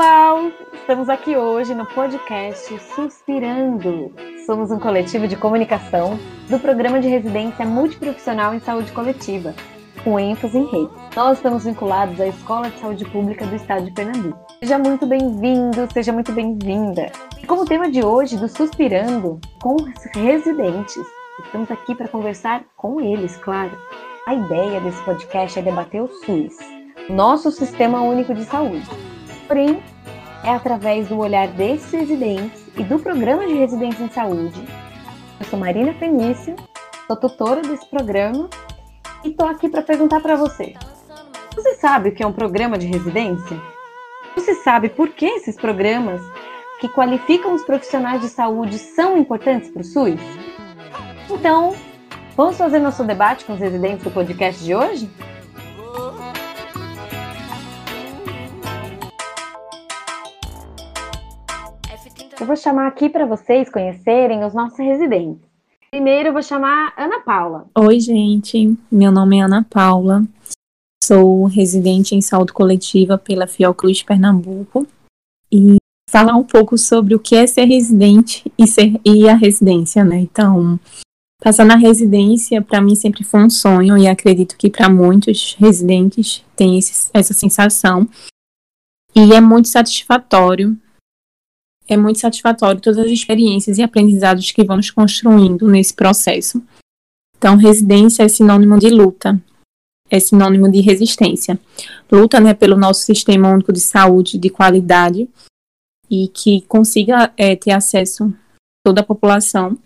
Pessoal! Estamos aqui hoje no podcast Suspirando. Somos um coletivo de comunicação do programa de residência multiprofissional em saúde coletiva, com ênfase em rede. Nós estamos vinculados à Escola de Saúde Pública do Estado de Pernambuco. Seja muito bem-vindo, seja muito bem-vinda. Como tema de hoje do Suspirando, com residentes. Estamos aqui para conversar com eles, claro. A ideia desse podcast é debater o SUS, nosso Sistema Único de Saúde. Porém, é através do olhar desses residentes e do programa de residência em saúde. Eu sou Marina Fenício, sou tutora desse programa e estou aqui para perguntar para você. Você sabe o que é um programa de residência? Você sabe por que esses programas que qualificam os profissionais de saúde são importantes para o SUS? Então, vamos fazer nosso debate com os residentes do podcast de hoje? Eu vou chamar aqui para vocês conhecerem os nossos residentes. Primeiro, eu vou chamar Ana Paula. Oi, gente. Meu nome é Ana Paula. Sou residente em saúde coletiva pela Fiocruz Pernambuco. E falar um pouco sobre o que é ser residente e, ser, e a residência, né? Então, passar na residência, para mim, sempre foi um sonho. E acredito que para muitos residentes tem esse, essa sensação. E é muito satisfatório é muito satisfatório todas as experiências e aprendizados que vamos construindo nesse processo. Então, residência é sinônimo de luta, é sinônimo de resistência. Luta né, pelo nosso sistema único de saúde de qualidade e que consiga é, ter acesso toda a população,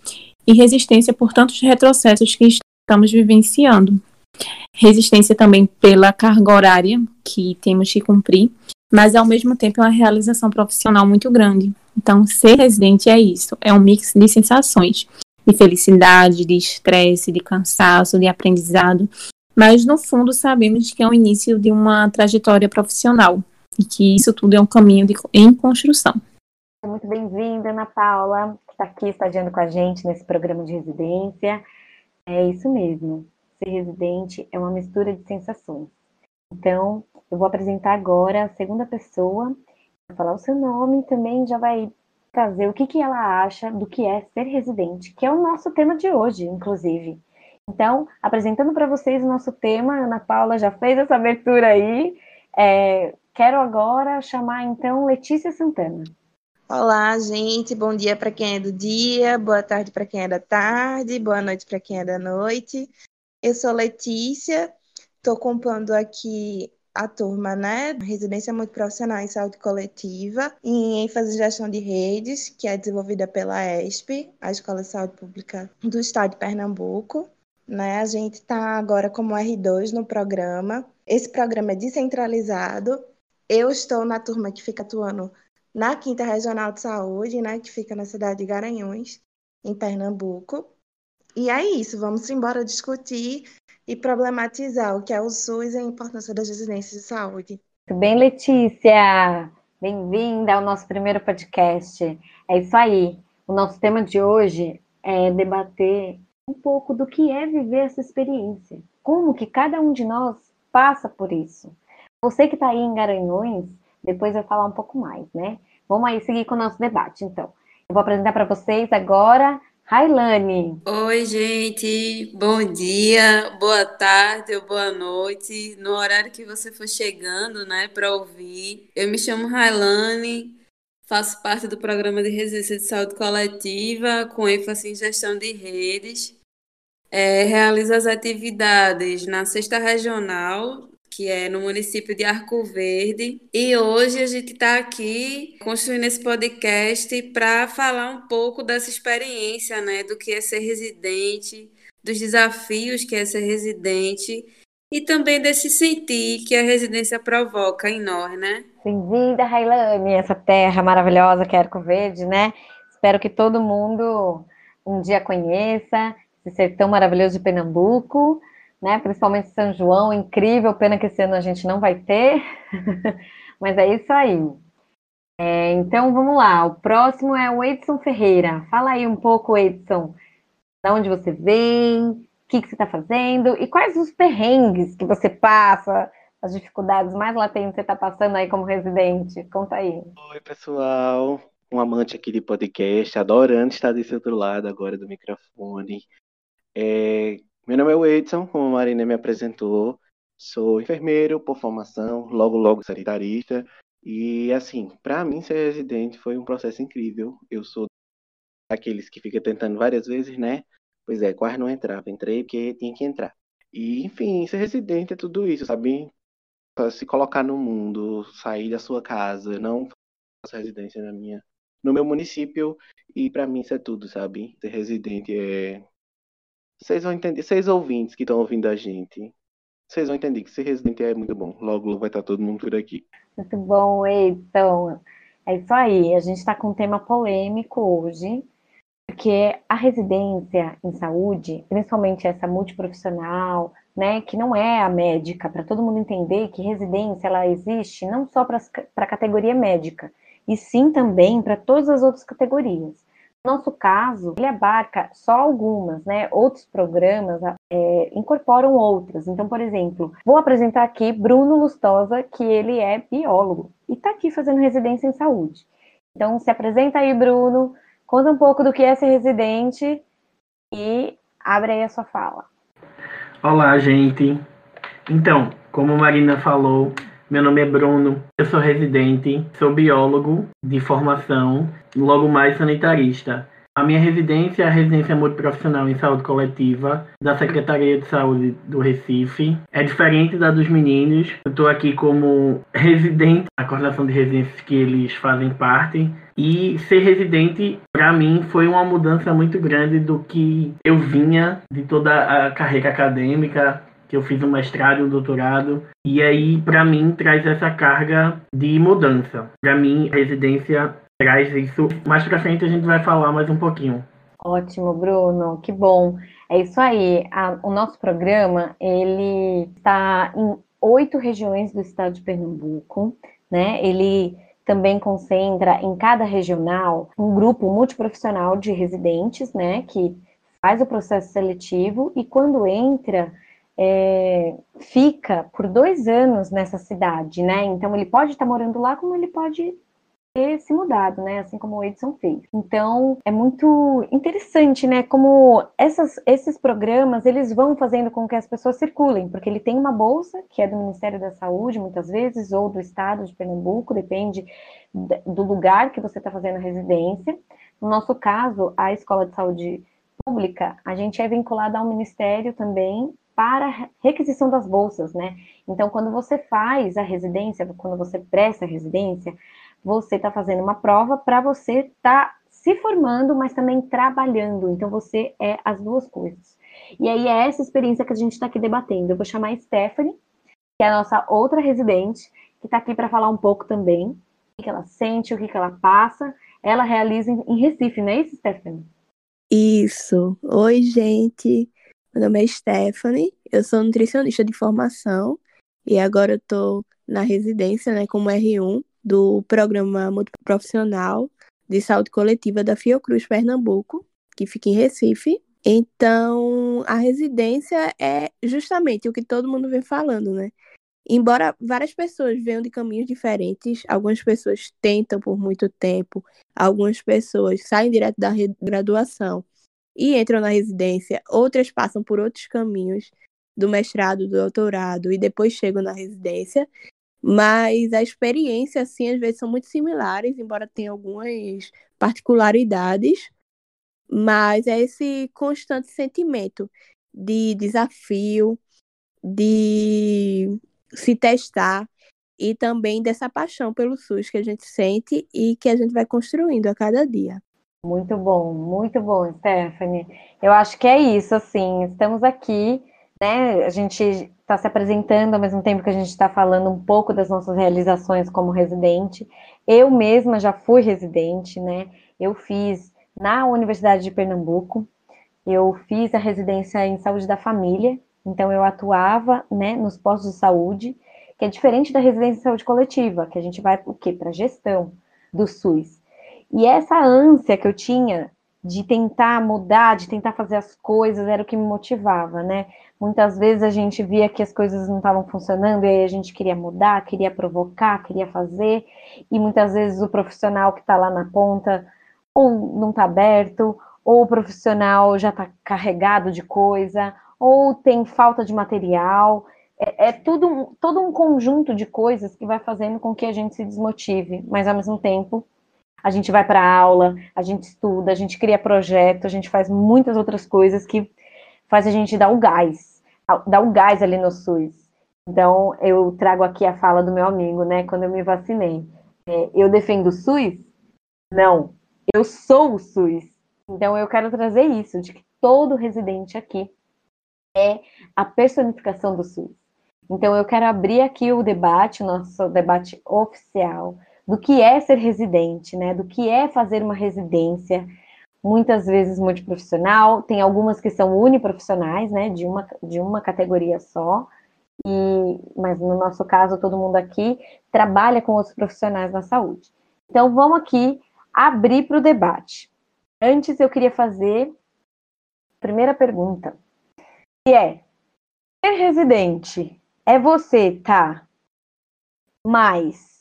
e resistência por tantos retrocessos que estamos vivenciando. Resistência também pela carga horária que temos que cumprir, mas ao mesmo tempo é uma realização profissional muito grande, então, ser residente é isso, é um mix de sensações, de felicidade, de estresse, de cansaço, de aprendizado, mas no fundo sabemos que é o início de uma trajetória profissional e que isso tudo é um caminho de, em construção. Muito bem-vinda, Ana Paula, que está aqui estagiando com a gente nesse programa de residência. É isso mesmo, ser residente é uma mistura de sensações. Então, eu vou apresentar agora a segunda pessoa falar o seu nome também já vai trazer o que, que ela acha do que é ser residente, que é o nosso tema de hoje, inclusive. Então, apresentando para vocês o nosso tema, Ana Paula já fez essa abertura aí. É, quero agora chamar então Letícia Santana. Olá, gente. Bom dia para quem é do dia, boa tarde para quem é da tarde, boa noite para quem é da noite. Eu sou Letícia, estou compondo aqui a turma, né, residência multiprofissional em saúde coletiva, em ênfase em gestão de redes, que é desenvolvida pela ESP, a Escola de Saúde Pública do Estado de Pernambuco. Né, a gente está agora como R2 no programa. Esse programa é descentralizado. Eu estou na turma que fica atuando na Quinta Regional de Saúde, né, que fica na cidade de Garanhuns, em Pernambuco. E é isso, vamos embora discutir e problematizar o que é o SUS e a importância das residências de saúde. Muito bem, Letícia! Bem-vinda ao nosso primeiro podcast. É isso aí. O nosso tema de hoje é debater um pouco do que é viver essa experiência. Como que cada um de nós passa por isso. Você que está aí em Garanhuns, depois vai falar um pouco mais, né? Vamos aí seguir com o nosso debate, então. Eu vou apresentar para vocês agora Railane. Oi, gente. Bom dia, boa tarde ou boa noite, no horário que você for chegando, né, para ouvir. Eu me chamo Railane, faço parte do programa de residência de saúde coletiva, com ênfase em gestão de redes. É, realizo as atividades na sexta regional que é no município de Arco Verde. E hoje a gente está aqui construindo esse podcast para falar um pouco dessa experiência, né, do que é ser residente, dos desafios que é ser residente e também desse sentir que a residência provoca em nós, né? Bem-vinda, Railane, essa terra maravilhosa que é Arco Verde, né? Espero que todo mundo um dia conheça esse sertão maravilhoso de Pernambuco né? Principalmente São João, incrível, pena que esse ano a gente não vai ter, mas é isso aí. É, então vamos lá, o próximo é o Edson Ferreira. Fala aí um pouco, Edson, de onde você vem, o que, que você está fazendo e quais os perrengues que você passa as dificuldades mais latentes que você está passando aí como residente? Conta aí. Oi, pessoal. Um amante aqui de podcast, adorando estar desse outro lado agora do microfone. É, meu nome é Edson, como a Marina me apresentou. Sou enfermeiro por formação, logo, logo sanitarista. E, assim, para mim ser residente foi um processo incrível. Eu sou daqueles que fica tentando várias vezes, né? Pois é, quase não entrava. Entrei porque tinha que entrar. E, enfim, ser residente é tudo isso, sabe? se colocar no mundo, sair da sua casa, não faço residência na minha, no meu município e para mim isso é tudo, sabe? Ser residente é vocês vão entender, vocês ouvintes que estão ouvindo a gente, vocês vão entender que ser residente é muito bom. Logo, logo vai estar todo mundo por aqui. Muito bom, então. É isso aí. A gente está com um tema polêmico hoje, porque a residência em saúde, principalmente essa multiprofissional, né, que não é a médica, para todo mundo entender que residência ela existe não só para a categoria médica, e sim também para todas as outras categorias. No nosso caso, ele abarca só algumas, né? Outros programas é, incorporam outras. Então, por exemplo, vou apresentar aqui Bruno Lustosa, que ele é biólogo e está aqui fazendo residência em saúde. Então, se apresenta aí, Bruno, conta um pouco do que é ser residente e abre aí a sua fala. Olá, gente. Então, como a Marina falou, meu nome é Bruno, eu sou residente, sou biólogo de formação, logo mais sanitarista. A minha residência é a residência multiprofissional em saúde coletiva da Secretaria de Saúde do Recife. É diferente da dos meninos. Eu estou aqui como residente da coordenação de residências que eles fazem parte. E ser residente, para mim, foi uma mudança muito grande do que eu vinha de toda a carreira acadêmica, que eu fiz um mestrado um doutorado. E aí, para mim, traz essa carga de mudança. Para mim, a residência traz isso. Mais pra frente a gente vai falar mais um pouquinho. Ótimo, Bruno, que bom. É isso aí. A, o nosso programa ele está em oito regiões do estado de Pernambuco, né? Ele também concentra em cada regional um grupo multiprofissional de residentes, né? Que faz o processo seletivo e quando entra é, fica por dois anos nessa cidade, né? Então ele pode estar morando lá, como ele pode ter se mudado, né? Assim como o Edson fez. Então, é muito interessante, né? Como essas, esses programas, eles vão fazendo com que as pessoas circulem, porque ele tem uma bolsa, que é do Ministério da Saúde, muitas vezes, ou do Estado de Pernambuco, depende do lugar que você está fazendo a residência. No nosso caso, a Escola de Saúde Pública, a gente é vinculado ao Ministério também para requisição das bolsas, né? Então, quando você faz a residência, quando você presta a residência, você está fazendo uma prova para você estar tá se formando, mas também trabalhando. Então, você é as duas coisas. E aí é essa experiência que a gente está aqui debatendo. Eu vou chamar a Stephanie, que é a nossa outra residente, que está aqui para falar um pouco também o que ela sente, o que ela passa. Ela realiza em Recife, não é isso, Stephanie? Isso. Oi, gente. Meu nome é Stephanie, eu sou nutricionista de formação e agora eu estou na residência, né, como R1 do programa multiprofissional de saúde coletiva da Fiocruz Pernambuco, que fica em Recife. Então, a residência é justamente o que todo mundo vem falando, né? Embora várias pessoas venham de caminhos diferentes, algumas pessoas tentam por muito tempo, algumas pessoas saem direto da graduação e entram na residência, outras passam por outros caminhos do mestrado, do doutorado e depois chegam na residência. Mas a experiência, assim, às vezes são muito similares, embora tenha algumas particularidades. Mas é esse constante sentimento de desafio, de se testar e também dessa paixão pelo SUS que a gente sente e que a gente vai construindo a cada dia. Muito bom, muito bom, Stephanie. Eu acho que é isso, assim, estamos aqui, né? A gente está se apresentando ao mesmo tempo que a gente está falando um pouco das nossas realizações como residente. Eu mesma já fui residente, né? Eu fiz na Universidade de Pernambuco, eu fiz a residência em saúde da família, então eu atuava, né, nos postos de saúde, que é diferente da residência em saúde coletiva, que a gente vai o quê? Para gestão do SUS. E essa ânsia que eu tinha de tentar mudar, de tentar fazer as coisas, era o que me motivava, né? Muitas vezes a gente via que as coisas não estavam funcionando e aí a gente queria mudar, queria provocar, queria fazer, e muitas vezes o profissional que está lá na ponta ou não está aberto, ou o profissional já está carregado de coisa, ou tem falta de material. É, é tudo todo um conjunto de coisas que vai fazendo com que a gente se desmotive, mas ao mesmo tempo a gente vai para aula, a gente estuda, a gente cria projeto, a gente faz muitas outras coisas que faz a gente dar o gás, dar o gás ali no SUS. Então, eu trago aqui a fala do meu amigo, né, quando eu me vacinei. É, eu defendo o SUS? Não, eu sou o SUS. Então, eu quero trazer isso, de que todo residente aqui é a personificação do SUS. Então, eu quero abrir aqui o debate, o nosso debate oficial, do que é ser residente, né? Do que é fazer uma residência, muitas vezes multiprofissional, tem algumas que são uniprofissionais, né? De uma, de uma categoria só. E, mas no nosso caso, todo mundo aqui trabalha com outros profissionais da saúde. Então, vamos aqui abrir para o debate. Antes, eu queria fazer a primeira pergunta, que é: ser residente é você tá mais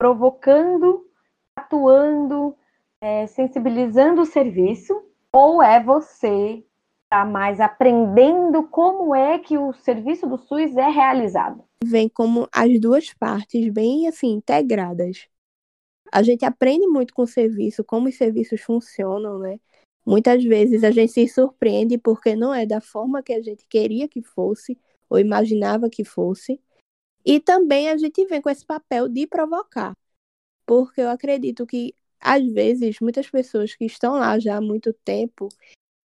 provocando, atuando, é, sensibilizando o serviço, ou é você tá mais aprendendo como é que o serviço do SUS é realizado? Vem como as duas partes bem assim integradas. A gente aprende muito com o serviço, como os serviços funcionam, né? Muitas vezes a gente se surpreende porque não é da forma que a gente queria que fosse ou imaginava que fosse. E também a gente vem com esse papel de provocar, porque eu acredito que, às vezes, muitas pessoas que estão lá já há muito tempo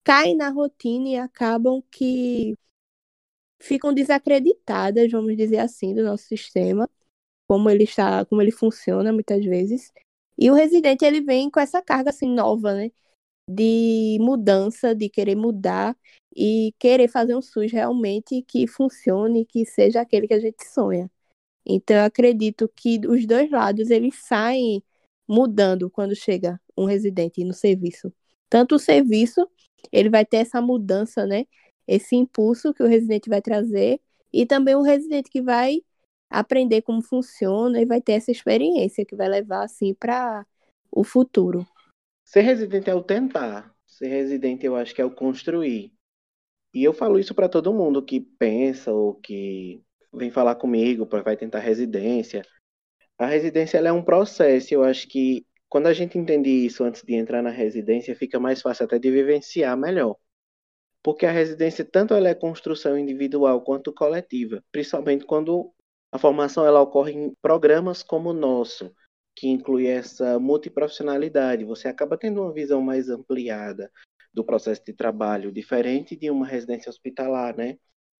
caem na rotina e acabam que ficam desacreditadas, vamos dizer assim, do nosso sistema, como ele está, como ele funciona muitas vezes. E o residente ele vem com essa carga assim nova, né? De mudança, de querer mudar e querer fazer um SUS realmente que funcione, que seja aquele que a gente sonha. Então, eu acredito que os dois lados eles saem mudando quando chega um residente no serviço. Tanto o serviço, ele vai ter essa mudança, né? Esse impulso que o residente vai trazer, e também o residente que vai aprender como funciona e vai ter essa experiência que vai levar assim para o futuro. Ser residente é o tentar. Ser residente eu acho que é o construir. E eu falo isso para todo mundo que pensa ou que vem falar comigo, vai tentar residência. A residência é um processo, eu acho que quando a gente entende isso antes de entrar na residência, fica mais fácil até de vivenciar melhor. Porque a residência, tanto ela é construção individual quanto coletiva, principalmente quando a formação ela ocorre em programas como o nosso, que inclui essa multiprofissionalidade. Você acaba tendo uma visão mais ampliada do processo de trabalho, diferente de uma residência hospitalar, né?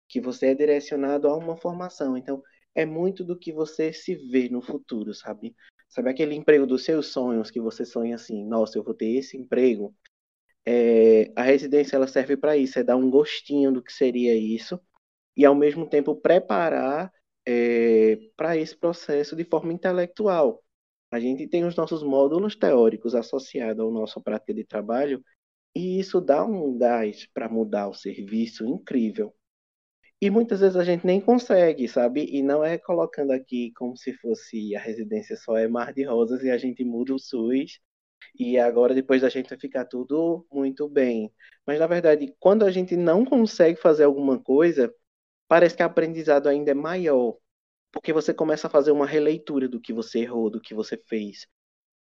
Que você é direcionado a uma formação. Então, é muito do que você se vê no futuro, sabe? Sabe aquele emprego dos seus sonhos que você sonha assim, nossa, eu vou ter esse emprego. É, a residência ela serve para isso, é dar um gostinho do que seria isso e ao mesmo tempo preparar é, para esse processo de forma intelectual. A gente tem os nossos módulos teóricos associados ao nosso prática de trabalho e isso dá um gás para mudar o serviço incrível. E muitas vezes a gente nem consegue, sabe? E não é colocando aqui como se fosse a residência só é mar de rosas e a gente muda o SUS e agora depois a gente vai ficar tudo muito bem. Mas na verdade, quando a gente não consegue fazer alguma coisa, parece que o aprendizado ainda é maior, porque você começa a fazer uma releitura do que você errou, do que você fez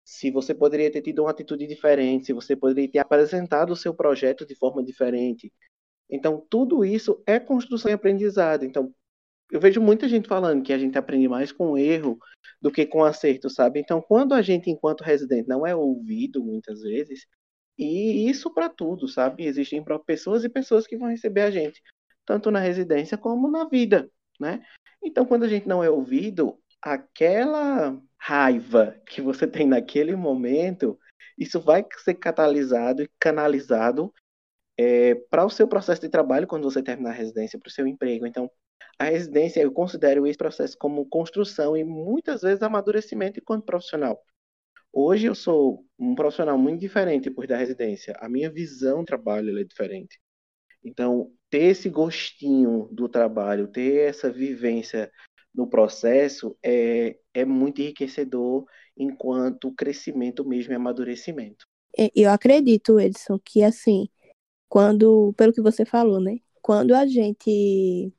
se você poderia ter tido uma atitude diferente, se você poderia ter apresentado o seu projeto de forma diferente. Então, tudo isso é construção e aprendizado. Então, eu vejo muita gente falando que a gente aprende mais com erro do que com acerto, sabe? Então, quando a gente, enquanto residente, não é ouvido muitas vezes, e isso para tudo, sabe? Existem pessoas e pessoas que vão receber a gente, tanto na residência como na vida, né? Então, quando a gente não é ouvido, aquela raiva que você tem naquele momento, isso vai ser catalisado e canalizado é, para o seu processo de trabalho quando você terminar a residência, para o seu emprego. Então, a residência, eu considero esse processo como construção e muitas vezes amadurecimento enquanto profissional. Hoje eu sou um profissional muito diferente depois da residência. A minha visão do trabalho é diferente. Então, ter esse gostinho do trabalho, ter essa vivência no processo é, é muito enriquecedor enquanto crescimento mesmo e amadurecimento. Eu acredito, Edson, que assim, quando, pelo que você falou, né? Quando a gente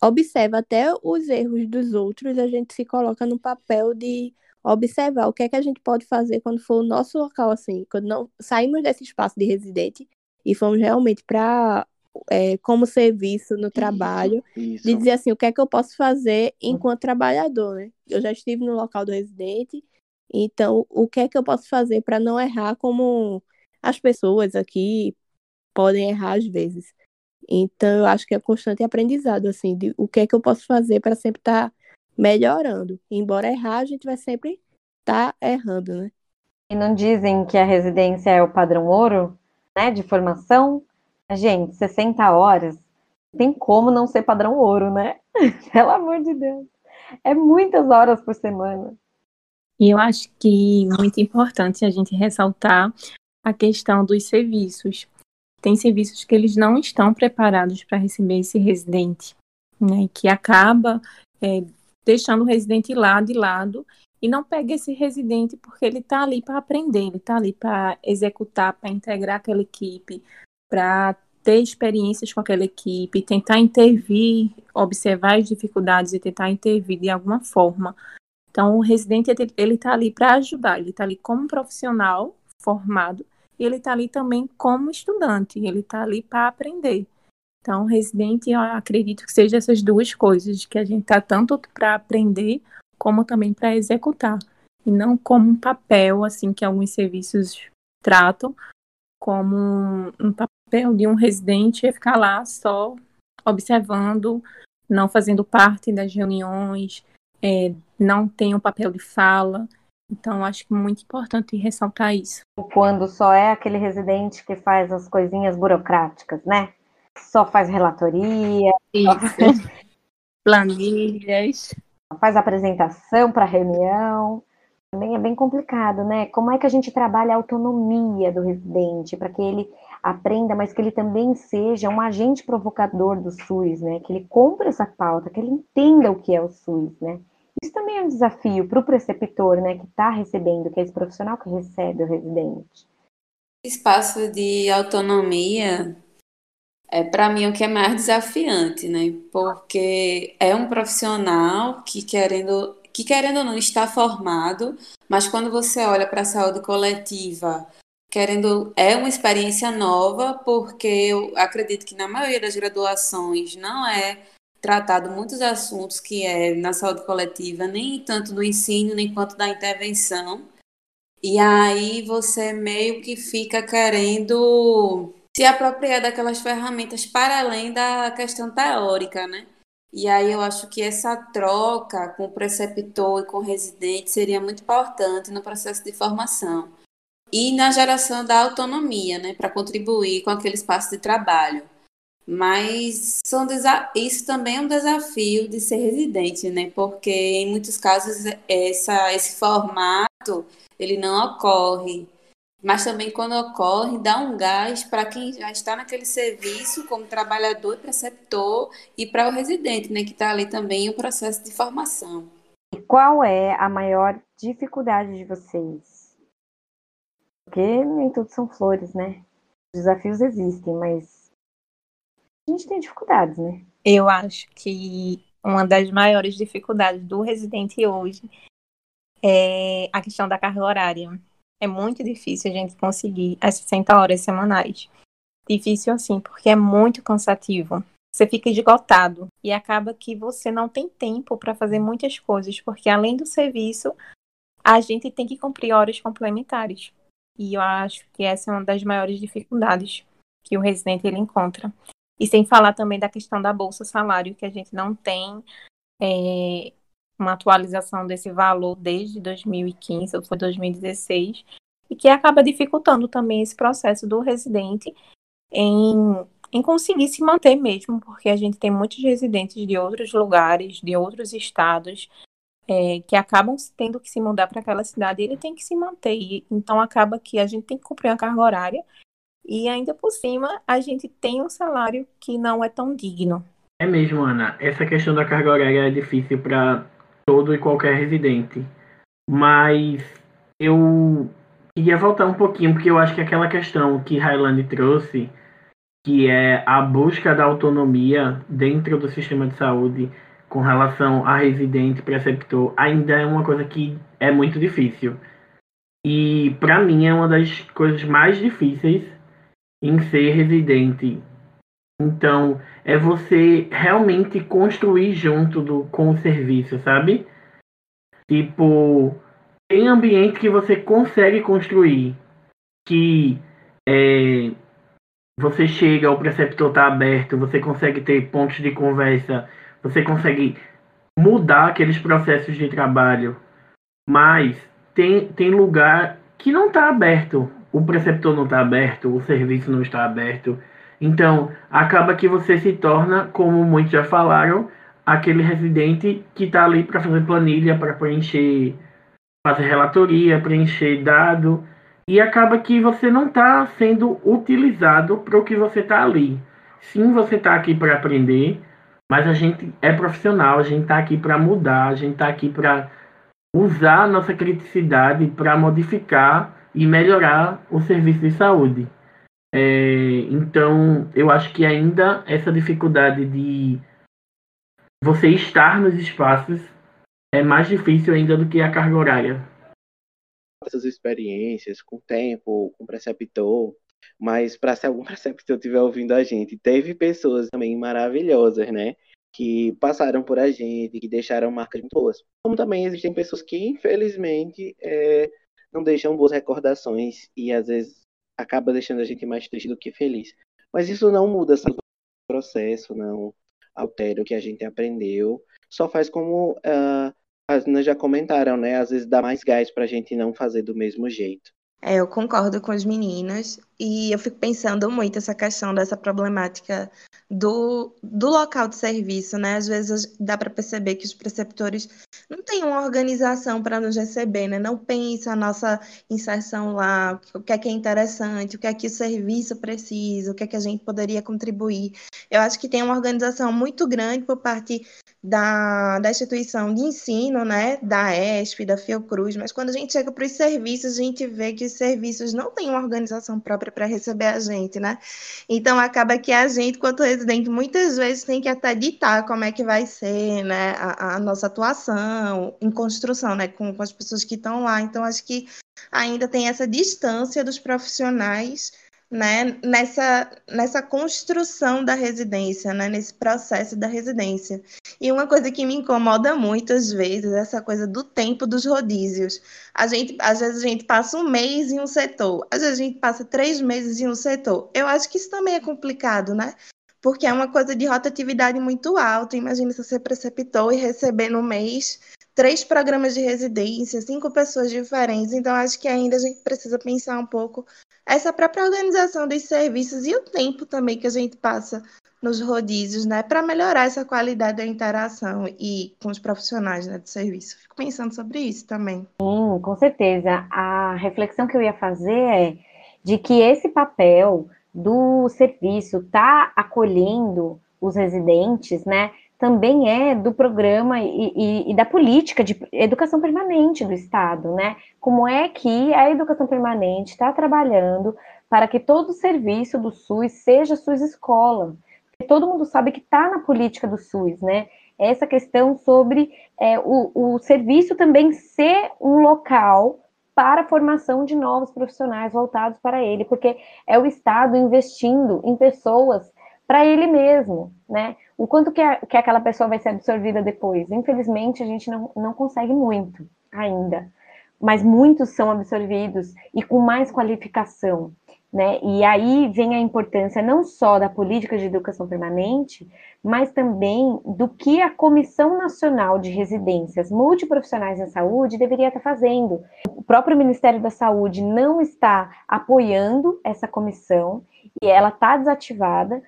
observa até os erros dos outros, a gente se coloca no papel de observar o que é que a gente pode fazer quando for o nosso local, assim, quando não saímos desse espaço de residente e fomos realmente para é, como serviço no trabalho, Isso. de dizer assim, o que é que eu posso fazer enquanto trabalhador, né? Eu já estive no local do residente, então o que é que eu posso fazer para não errar como as pessoas aqui podem errar às vezes. Então eu acho que é constante aprendizado, assim, de o que é que eu posso fazer para sempre estar tá melhorando. Embora errar, a gente vai sempre estar tá errando, né? E não dizem que a residência é o padrão ouro, né, de formação? Gente, 60 horas, tem como não ser padrão ouro, né? Pelo amor de Deus. É muitas horas por semana. E eu acho que muito importante a gente ressaltar a questão dos serviços. Tem serviços que eles não estão preparados para receber esse residente, né? Que acaba é, deixando o residente lá de lado e não pega esse residente porque ele está ali para aprender, ele está ali para executar, para integrar aquela equipe, para ter experiências com aquela equipe, tentar intervir, observar as dificuldades e tentar intervir de alguma forma. Então, o residente ele está ali para ajudar, ele está ali como profissional formado e ele está ali também como estudante, ele está ali para aprender. Então, residente, eu acredito que seja essas duas coisas, que a gente está tanto para aprender como também para executar, e não como um papel assim que alguns serviços tratam, como um papel de um residente é ficar lá só observando, não fazendo parte das reuniões, é, não tem um papel de fala. Então, acho que é muito importante ressaltar isso. Quando só é aquele residente que faz as coisinhas burocráticas, né? Só faz relatoria, Isso. planilhas, faz apresentação para reunião também é bem complicado, né? Como é que a gente trabalha a autonomia do residente para que ele aprenda, mas que ele também seja um agente provocador do SUS, né? Que ele compre essa pauta, que ele entenda o que é o SUS, né? Isso também é um desafio para o preceptor, né? Que está recebendo, que é esse profissional que recebe o residente. Espaço de autonomia é para mim o que é mais desafiante, né? Porque é um profissional que querendo que querendo ou não está formado, mas quando você olha para a saúde coletiva, querendo é uma experiência nova, porque eu acredito que na maioria das graduações não é tratado muitos assuntos que é na saúde coletiva, nem tanto do ensino, nem quanto da intervenção. E aí você meio que fica querendo se apropriar daquelas ferramentas para além da questão teórica, né? E aí eu acho que essa troca com o preceptor e com o residente seria muito importante no processo de formação e na geração da autonomia, né, para contribuir com aquele espaço de trabalho. Mas isso também é um desafio de ser residente, né? Porque em muitos casos essa, esse formato ele não ocorre mas também quando ocorre, dá um gás para quem já está naquele serviço como trabalhador e preceptor e para o residente, né, que está ali também um processo de formação. E qual é a maior dificuldade de vocês? Porque nem tudo são flores, né? Desafios existem, mas a gente tem dificuldades, né? Eu acho que uma das maiores dificuldades do residente hoje é a questão da carga horária é muito difícil a gente conseguir as 60 horas semanais. Difícil assim, porque é muito cansativo. Você fica esgotado e acaba que você não tem tempo para fazer muitas coisas, porque além do serviço, a gente tem que cumprir horas complementares. E eu acho que essa é uma das maiores dificuldades que o residente ele encontra. E sem falar também da questão da bolsa salário, que a gente não tem é, uma atualização desse valor desde 2015 ou foi 2016 e que acaba dificultando também esse processo do residente em, em conseguir se manter mesmo, porque a gente tem muitos residentes de outros lugares, de outros estados, é, que acabam tendo que se mudar para aquela cidade, ele tem que se manter. Então acaba que a gente tem que cumprir uma carga horária e ainda por cima a gente tem um salário que não é tão digno. É mesmo, Ana. Essa questão da carga horária é difícil para todo e qualquer residente. Mas eu queria voltar um pouquinho, porque eu acho que aquela questão que Highland trouxe, que é a busca da autonomia dentro do sistema de saúde com relação a residente preceptor, ainda é uma coisa que é muito difícil. E para mim é uma das coisas mais difíceis em ser residente. Então, é você realmente construir junto do, com o serviço, sabe? Tipo, tem ambiente que você consegue construir, que é, você chega, o preceptor está aberto, você consegue ter pontos de conversa, você consegue mudar aqueles processos de trabalho, mas tem, tem lugar que não está aberto, o preceptor não está aberto, o serviço não está aberto. Então, acaba que você se torna, como muitos já falaram, aquele residente que está ali para fazer planilha, para preencher fazer relatoria, preencher dado, e acaba que você não está sendo utilizado para o que você está ali. Sim, você está aqui para aprender, mas a gente é profissional, a gente está aqui para mudar, a gente está aqui para usar a nossa criticidade para modificar e melhorar o serviço de saúde. É, então, eu acho que ainda essa dificuldade de você estar nos espaços é mais difícil ainda do que a carga horária. Essas experiências com tempo, com preceptor, mas para se algum preceptor estiver ouvindo a gente, teve pessoas também maravilhosas, né? Que passaram por a gente, que deixaram marcas muito boas. Como também existem pessoas que, infelizmente, é, não deixam boas recordações e às vezes acaba deixando a gente mais triste do que feliz. Mas isso não muda o processo, não altera o que a gente aprendeu, só faz como uh, as meninas já comentaram, né? Às vezes dá mais gás para a gente não fazer do mesmo jeito. É, eu concordo com os meninos e eu fico pensando muito essa questão dessa problemática do, do local de serviço, né? Às vezes dá para perceber que os preceptores não têm uma organização para nos receber, né? Não pensa a nossa inserção lá, o que é que é interessante, o que é que o serviço precisa, o que é que a gente poderia contribuir. Eu acho que tem uma organização muito grande por parte da, da instituição de ensino, né, da ESP, da Fiocruz, mas quando a gente chega para os serviços, a gente vê que os serviços não têm uma organização própria para receber a gente, né? Então acaba que a gente, quanto residente, muitas vezes tem que até ditar como é que vai ser, né, a, a nossa atuação em construção, né, com, com as pessoas que estão lá. Então acho que ainda tem essa distância dos profissionais né, nessa, nessa construção da residência, né, nesse processo da residência. E uma coisa que me incomoda muito às vezes é essa coisa do tempo dos rodízios. A gente, às vezes a gente passa um mês em um setor, às vezes a gente passa três meses em um setor. Eu acho que isso também é complicado, né? Porque é uma coisa de rotatividade muito alta. Imagina se você preceptor e receber no mês três programas de residência, cinco pessoas diferentes. Então, acho que ainda a gente precisa pensar um pouco essa própria organização dos serviços e o tempo também que a gente passa nos rodízios, né, para melhorar essa qualidade da interação e com os profissionais né, do serviço. Fico pensando sobre isso também. Sim, com certeza. A reflexão que eu ia fazer é de que esse papel do serviço tá acolhendo os residentes, né, também é do programa e, e, e, da política de educação permanente do Estado, né? Como é que a educação permanente está trabalhando para que todo o serviço do SUS seja SUS escola? Porque todo mundo sabe que está na política do SUS, né? Essa questão sobre é, o, o serviço também ser um local para a formação de novos profissionais voltados para ele, porque é o Estado investindo em pessoas para ele mesmo, né? O quanto que, a, que aquela pessoa vai ser absorvida depois? Infelizmente, a gente não, não consegue muito ainda, mas muitos são absorvidos e com mais qualificação, né? E aí vem a importância não só da política de educação permanente, mas também do que a Comissão Nacional de Residências Multiprofissionais em Saúde deveria estar fazendo. O próprio Ministério da Saúde não está apoiando essa comissão e ela está desativada.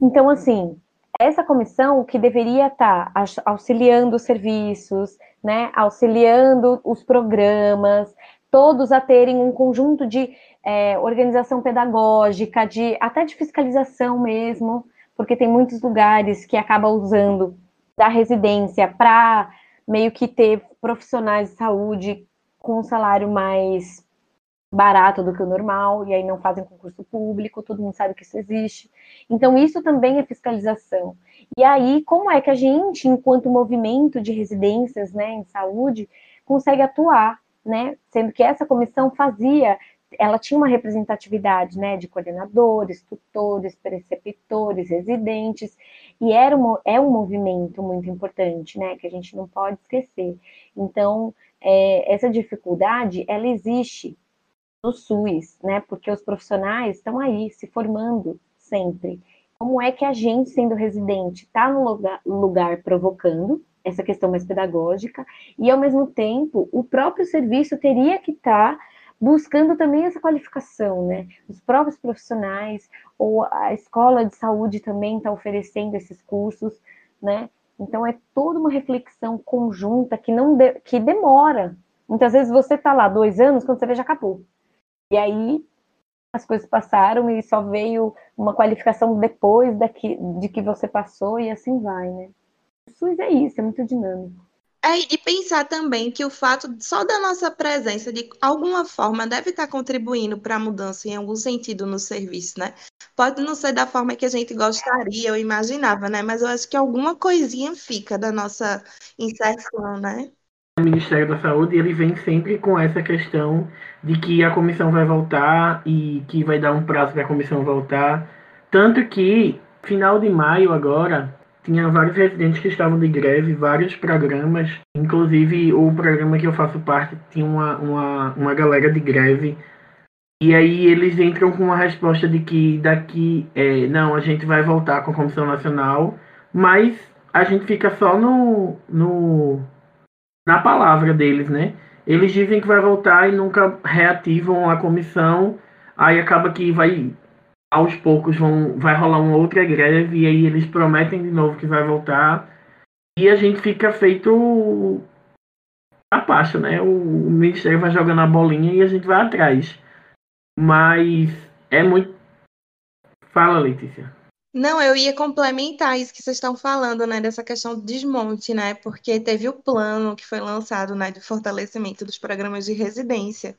Então, assim, essa comissão que deveria estar tá auxiliando os serviços, né, auxiliando os programas, todos a terem um conjunto de é, organização pedagógica, de até de fiscalização mesmo, porque tem muitos lugares que acabam usando da residência para meio que ter profissionais de saúde com um salário mais barato do que o normal, e aí não fazem concurso público, todo mundo sabe que isso existe. Então, isso também é fiscalização. E aí, como é que a gente, enquanto movimento de residências né, em saúde, consegue atuar, né? Sendo que essa comissão fazia, ela tinha uma representatividade né, de coordenadores, tutores, preceptores, residentes, e era um, é um movimento muito importante, né? Que a gente não pode esquecer. Então, é, essa dificuldade, ela existe no SUS, né? Porque os profissionais estão aí se formando sempre. Como é que a gente, sendo residente, está no lugar, lugar provocando essa questão mais pedagógica e, ao mesmo tempo, o próprio serviço teria que estar tá buscando também essa qualificação, né? Os próprios profissionais ou a escola de saúde também está oferecendo esses cursos, né? Então é toda uma reflexão conjunta que não de, que demora. Muitas vezes você está lá dois anos, quando você vê já acabou. E aí as coisas passaram e só veio uma qualificação depois daqui, de que você passou e assim vai, né? O SUS é isso, é muito dinâmico. É, e pensar também que o fato só da nossa presença, de alguma forma, deve estar contribuindo para a mudança em algum sentido no serviço, né? Pode não ser da forma que a gente gostaria ou imaginava, né? Mas eu acho que alguma coisinha fica da nossa inserção, né? Ministério da Saúde ele vem sempre com essa questão de que a comissão vai voltar e que vai dar um prazo para a comissão voltar. Tanto que, final de maio agora, tinha vários residentes que estavam de greve, vários programas, inclusive o programa que eu faço parte tinha uma, uma, uma galera de greve. E aí eles entram com uma resposta de que daqui, é, não, a gente vai voltar com a Comissão Nacional, mas a gente fica só no, no na palavra deles, né? Eles dizem que vai voltar e nunca reativam a comissão, aí acaba que vai aos poucos vão vai rolar uma outra greve e aí eles prometem de novo que vai voltar e a gente fica feito a passo, né? O, o ministério vai jogando a bolinha e a gente vai atrás. Mas é muito Fala, Letícia. Não, eu ia complementar isso que vocês estão falando, né, dessa questão do desmonte, né, porque teve o plano que foi lançado, né, de fortalecimento dos programas de residência,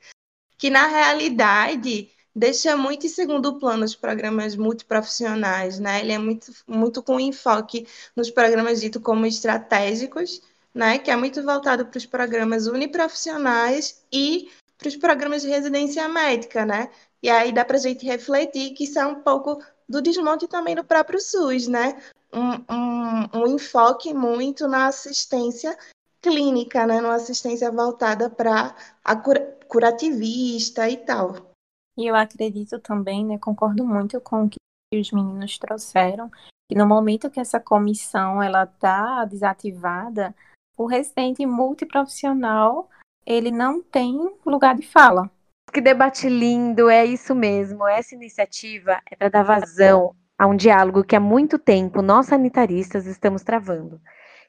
que na realidade deixa muito em segundo plano os programas multiprofissionais, né, ele é muito, muito com enfoque nos programas ditos como estratégicos, né, que é muito voltado para os programas uniprofissionais e para os programas de residência médica, né, e aí dá para a gente refletir que isso é um pouco do desmonte também do próprio SUS, né? Um, um, um enfoque muito na assistência clínica, né? Numa assistência voltada para a cura, curativista e tal. E eu acredito também, né? Concordo muito com o que os meninos trouxeram, que no momento que essa comissão ela está desativada, o residente multiprofissional ele não tem lugar de fala. Que debate lindo, é isso mesmo. Essa iniciativa é para dar vazão a um diálogo que há muito tempo nós sanitaristas estamos travando.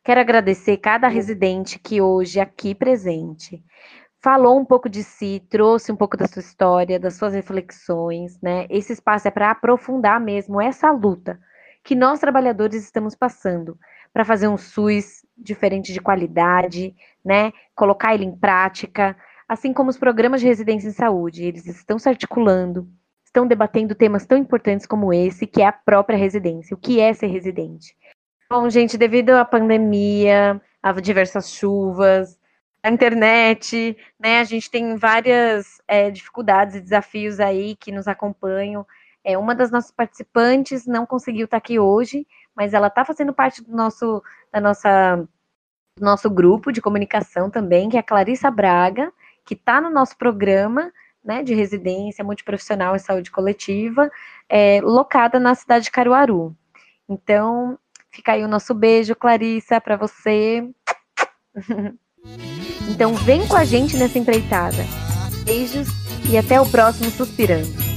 Quero agradecer cada residente que hoje aqui presente falou um pouco de si, trouxe um pouco da sua história, das suas reflexões, né? Esse espaço é para aprofundar mesmo essa luta que nós trabalhadores estamos passando para fazer um SUS diferente de qualidade, né? Colocar ele em prática, assim como os programas de residência em saúde. Eles estão se articulando, estão debatendo temas tão importantes como esse, que é a própria residência. O que é ser residente? Bom, gente, devido à pandemia, a diversas chuvas, a internet, né, a gente tem várias é, dificuldades e desafios aí que nos acompanham. É, uma das nossas participantes não conseguiu estar aqui hoje, mas ela está fazendo parte do nosso, da nossa, do nosso grupo de comunicação também, que é a Clarissa Braga, que está no nosso programa né, de residência multiprofissional em saúde coletiva, é, locada na cidade de Caruaru. Então, fica aí o nosso beijo, Clarissa, para você. então, vem com a gente nessa empreitada. Beijos e até o próximo Suspirando.